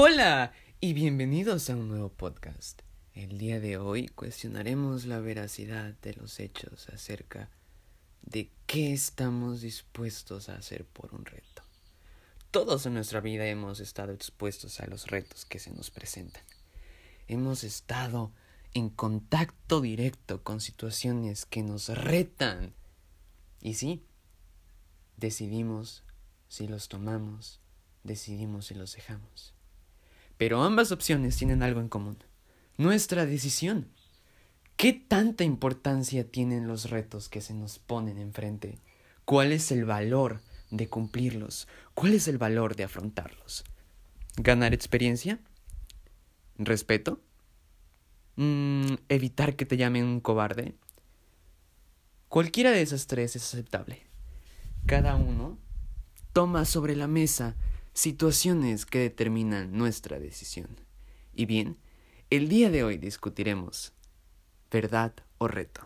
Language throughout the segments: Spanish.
Hola y bienvenidos a un nuevo podcast. El día de hoy cuestionaremos la veracidad de los hechos acerca de qué estamos dispuestos a hacer por un reto. Todos en nuestra vida hemos estado expuestos a los retos que se nos presentan. Hemos estado en contacto directo con situaciones que nos retan. Y sí, decidimos si los tomamos, decidimos si los dejamos. Pero ambas opciones tienen algo en común. Nuestra decisión. ¿Qué tanta importancia tienen los retos que se nos ponen enfrente? ¿Cuál es el valor de cumplirlos? ¿Cuál es el valor de afrontarlos? ¿Ganar experiencia? ¿Respeto? Mm, ¿Evitar que te llamen un cobarde? Cualquiera de esas tres es aceptable. Cada uno toma sobre la mesa situaciones que determinan nuestra decisión. Y bien, el día de hoy discutiremos verdad o reto.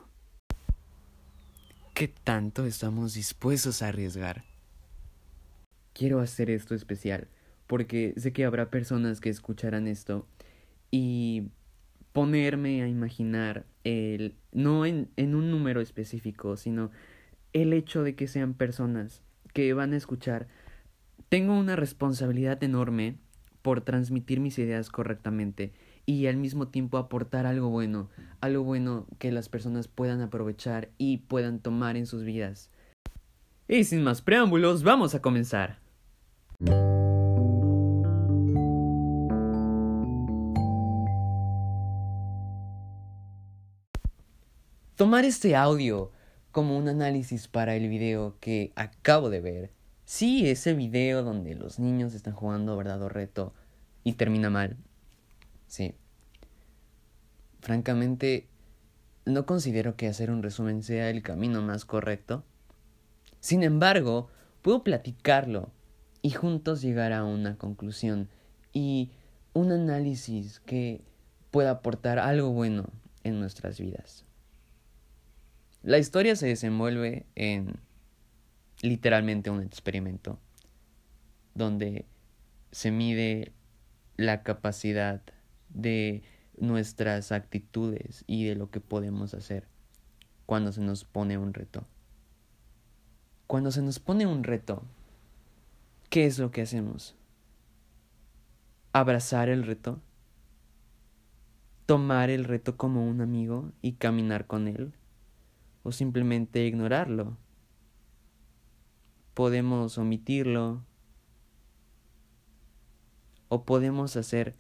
¿Qué tanto estamos dispuestos a arriesgar? Quiero hacer esto especial porque sé que habrá personas que escucharán esto y ponerme a imaginar el no en, en un número específico, sino el hecho de que sean personas que van a escuchar tengo una responsabilidad enorme por transmitir mis ideas correctamente y al mismo tiempo aportar algo bueno, algo bueno que las personas puedan aprovechar y puedan tomar en sus vidas. Y sin más preámbulos, vamos a comenzar. Tomar este audio como un análisis para el video que acabo de ver Sí, ese video donde los niños están jugando verdad o reto y termina mal. Sí. Francamente, no considero que hacer un resumen sea el camino más correcto. Sin embargo, puedo platicarlo y juntos llegar a una conclusión y un análisis que pueda aportar algo bueno en nuestras vidas. La historia se desenvuelve en literalmente un experimento donde se mide la capacidad de nuestras actitudes y de lo que podemos hacer cuando se nos pone un reto. Cuando se nos pone un reto, ¿qué es lo que hacemos? ¿Abrazar el reto? ¿Tomar el reto como un amigo y caminar con él? ¿O simplemente ignorarlo podemos omitirlo o podemos hacer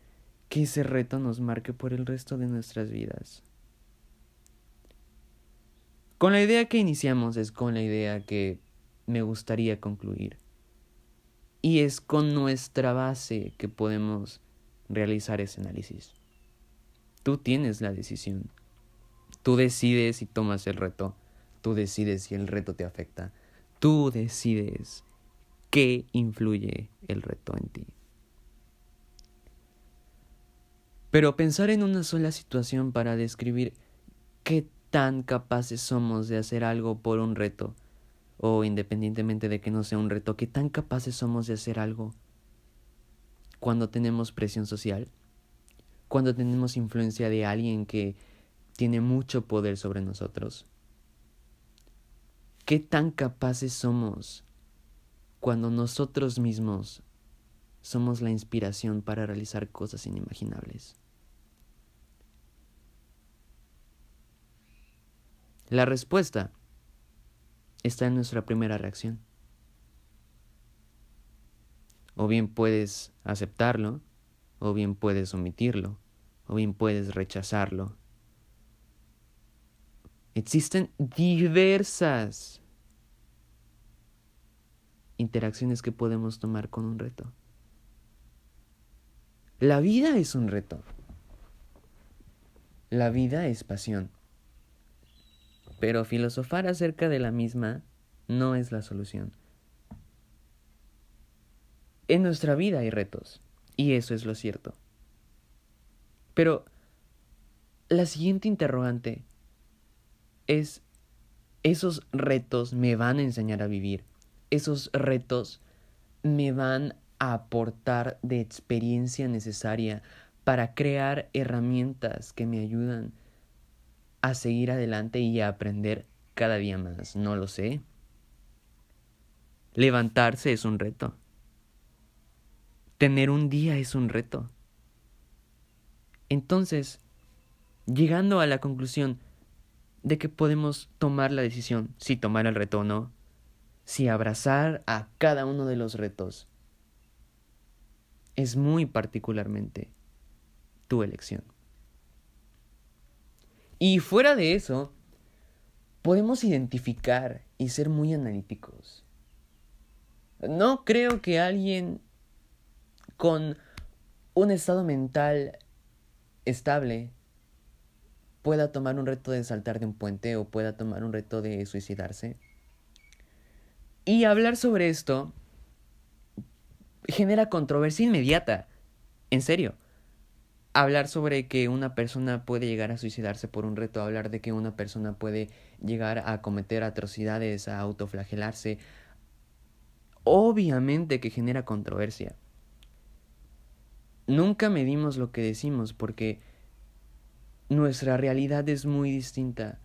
que ese reto nos marque por el resto de nuestras vidas. Con la idea que iniciamos es con la idea que me gustaría concluir. Y es con nuestra base que podemos realizar ese análisis. Tú tienes la decisión. Tú decides si tomas el reto. Tú decides si el reto te afecta. Tú decides qué influye el reto en ti. Pero pensar en una sola situación para describir qué tan capaces somos de hacer algo por un reto, o independientemente de que no sea un reto, qué tan capaces somos de hacer algo cuando tenemos presión social, cuando tenemos influencia de alguien que tiene mucho poder sobre nosotros, ¿Qué tan capaces somos cuando nosotros mismos somos la inspiración para realizar cosas inimaginables? La respuesta está en nuestra primera reacción. O bien puedes aceptarlo, o bien puedes omitirlo, o bien puedes rechazarlo, Existen diversas interacciones que podemos tomar con un reto. La vida es un reto. La vida es pasión. Pero filosofar acerca de la misma no es la solución. En nuestra vida hay retos, y eso es lo cierto. Pero la siguiente interrogante es esos retos me van a enseñar a vivir. Esos retos me van a aportar de experiencia necesaria para crear herramientas que me ayudan a seguir adelante y a aprender cada día más. No lo sé. Levantarse es un reto. Tener un día es un reto. Entonces, llegando a la conclusión de que podemos tomar la decisión si tomar el reto o no, si abrazar a cada uno de los retos, es muy particularmente tu elección. Y fuera de eso, podemos identificar y ser muy analíticos. No creo que alguien con un estado mental estable pueda tomar un reto de saltar de un puente o pueda tomar un reto de suicidarse. Y hablar sobre esto genera controversia inmediata. En serio. Hablar sobre que una persona puede llegar a suicidarse por un reto, hablar de que una persona puede llegar a cometer atrocidades, a autoflagelarse, obviamente que genera controversia. Nunca medimos lo que decimos porque nuestra realidad es muy distinta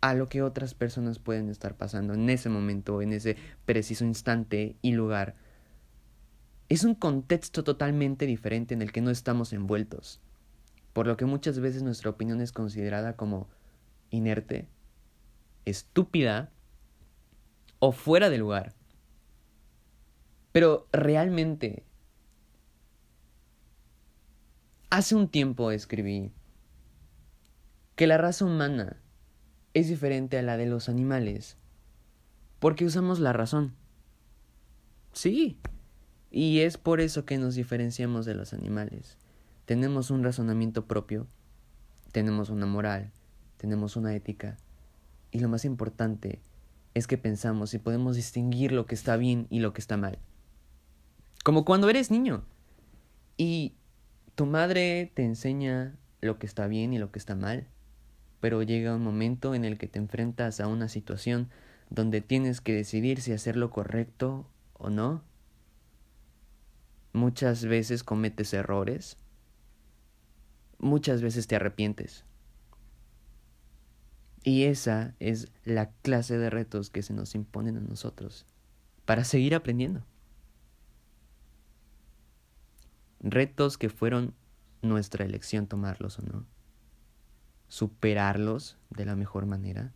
a lo que otras personas pueden estar pasando en ese momento, en ese preciso instante y lugar. Es un contexto totalmente diferente en el que no estamos envueltos, por lo que muchas veces nuestra opinión es considerada como inerte, estúpida o fuera de lugar. Pero realmente Hace un tiempo escribí que la raza humana es diferente a la de los animales porque usamos la razón. Sí, y es por eso que nos diferenciamos de los animales. Tenemos un razonamiento propio, tenemos una moral, tenemos una ética, y lo más importante es que pensamos y podemos distinguir lo que está bien y lo que está mal. Como cuando eres niño. Y tu madre te enseña lo que está bien y lo que está mal, pero llega un momento en el que te enfrentas a una situación donde tienes que decidir si hacer lo correcto o no. Muchas veces cometes errores, muchas veces te arrepientes. Y esa es la clase de retos que se nos imponen a nosotros para seguir aprendiendo. Retos que fueron nuestra elección tomarlos o no, superarlos de la mejor manera.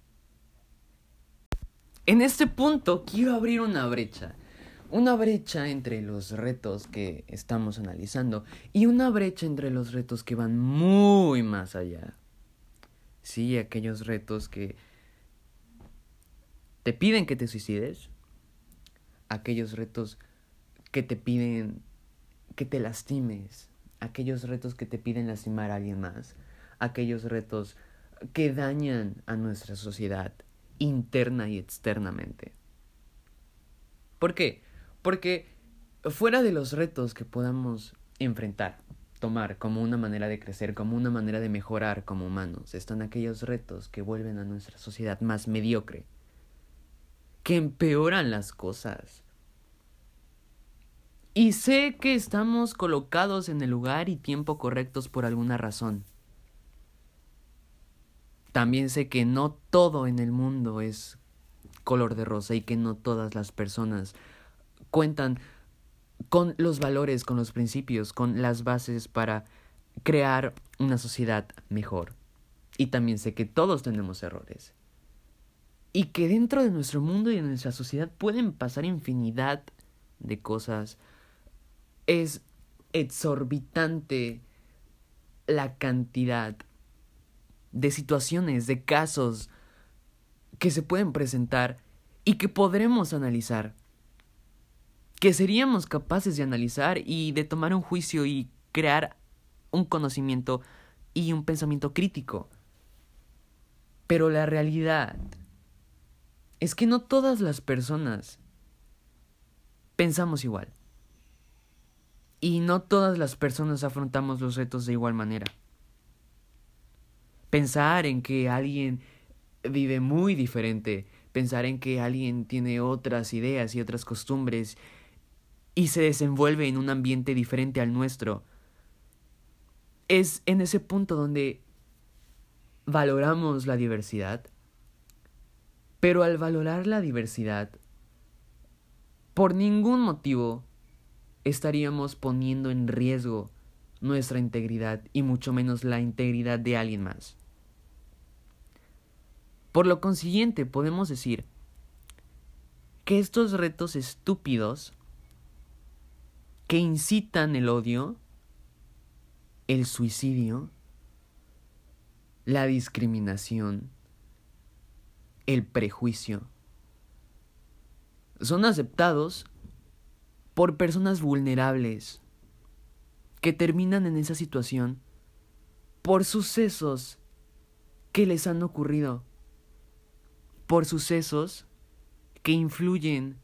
En este punto quiero abrir una brecha, una brecha entre los retos que estamos analizando y una brecha entre los retos que van muy más allá. Sí, aquellos retos que te piden que te suicides, aquellos retos que te piden que te lastimes, aquellos retos que te piden lastimar a alguien más, aquellos retos que dañan a nuestra sociedad interna y externamente. ¿Por qué? Porque fuera de los retos que podamos enfrentar, tomar como una manera de crecer, como una manera de mejorar como humanos, están aquellos retos que vuelven a nuestra sociedad más mediocre, que empeoran las cosas, y sé que estamos colocados en el lugar y tiempo correctos por alguna razón. También sé que no todo en el mundo es color de rosa y que no todas las personas cuentan con los valores, con los principios, con las bases para crear una sociedad mejor. Y también sé que todos tenemos errores. Y que dentro de nuestro mundo y de nuestra sociedad pueden pasar infinidad de cosas es exorbitante la cantidad de situaciones, de casos que se pueden presentar y que podremos analizar, que seríamos capaces de analizar y de tomar un juicio y crear un conocimiento y un pensamiento crítico. Pero la realidad es que no todas las personas pensamos igual. Y no todas las personas afrontamos los retos de igual manera. Pensar en que alguien vive muy diferente, pensar en que alguien tiene otras ideas y otras costumbres y se desenvuelve en un ambiente diferente al nuestro, es en ese punto donde valoramos la diversidad, pero al valorar la diversidad, por ningún motivo estaríamos poniendo en riesgo nuestra integridad y mucho menos la integridad de alguien más. Por lo consiguiente, podemos decir que estos retos estúpidos que incitan el odio, el suicidio, la discriminación, el prejuicio, son aceptados por personas vulnerables que terminan en esa situación por sucesos que les han ocurrido, por sucesos que influyen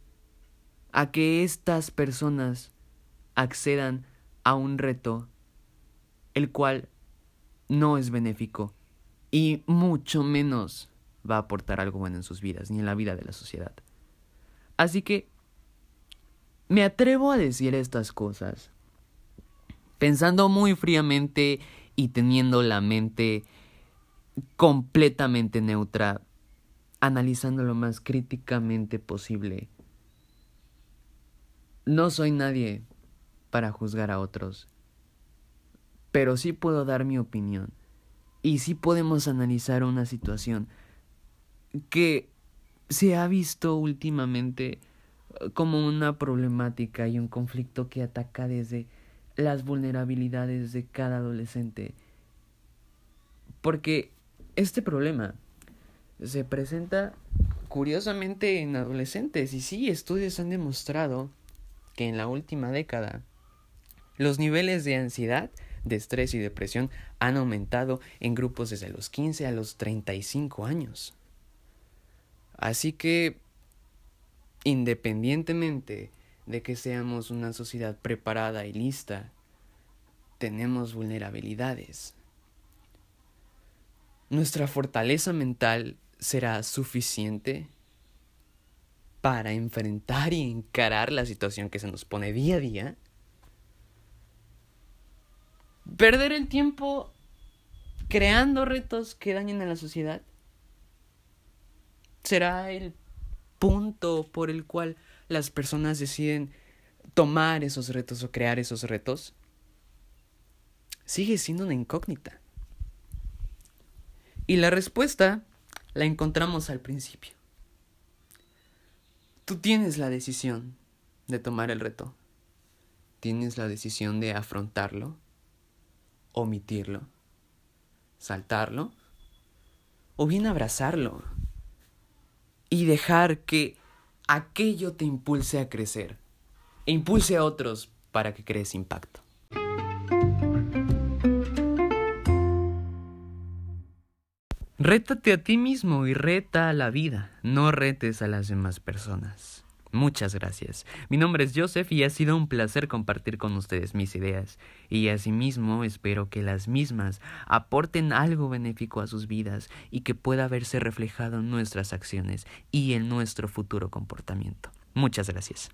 a que estas personas accedan a un reto el cual no es benéfico y mucho menos va a aportar algo bueno en sus vidas ni en la vida de la sociedad. Así que me atrevo a decir estas cosas pensando muy fríamente y teniendo la mente completamente neutra, analizando lo más críticamente posible. No soy nadie para juzgar a otros, pero sí puedo dar mi opinión y sí podemos analizar una situación que se ha visto últimamente como una problemática y un conflicto que ataca desde las vulnerabilidades de cada adolescente. Porque este problema se presenta curiosamente en adolescentes y sí, estudios han demostrado que en la última década los niveles de ansiedad, de estrés y depresión han aumentado en grupos desde los 15 a los 35 años. Así que, independientemente de que seamos una sociedad preparada y lista, tenemos vulnerabilidades. ¿Nuestra fortaleza mental será suficiente para enfrentar y encarar la situación que se nos pone día a día? ¿Perder el tiempo creando retos que dañen a la sociedad? ¿Será el punto por el cual las personas deciden tomar esos retos o crear esos retos, sigue siendo una incógnita. Y la respuesta la encontramos al principio. Tú tienes la decisión de tomar el reto. Tienes la decisión de afrontarlo, omitirlo, saltarlo, o bien abrazarlo y dejar que aquello te impulse a crecer e impulse a otros para que crees impacto. Rétate a ti mismo y reta a la vida, no retes a las demás personas. Muchas gracias. Mi nombre es Joseph y ha sido un placer compartir con ustedes mis ideas y asimismo espero que las mismas aporten algo benéfico a sus vidas y que pueda verse reflejado en nuestras acciones y en nuestro futuro comportamiento. Muchas gracias.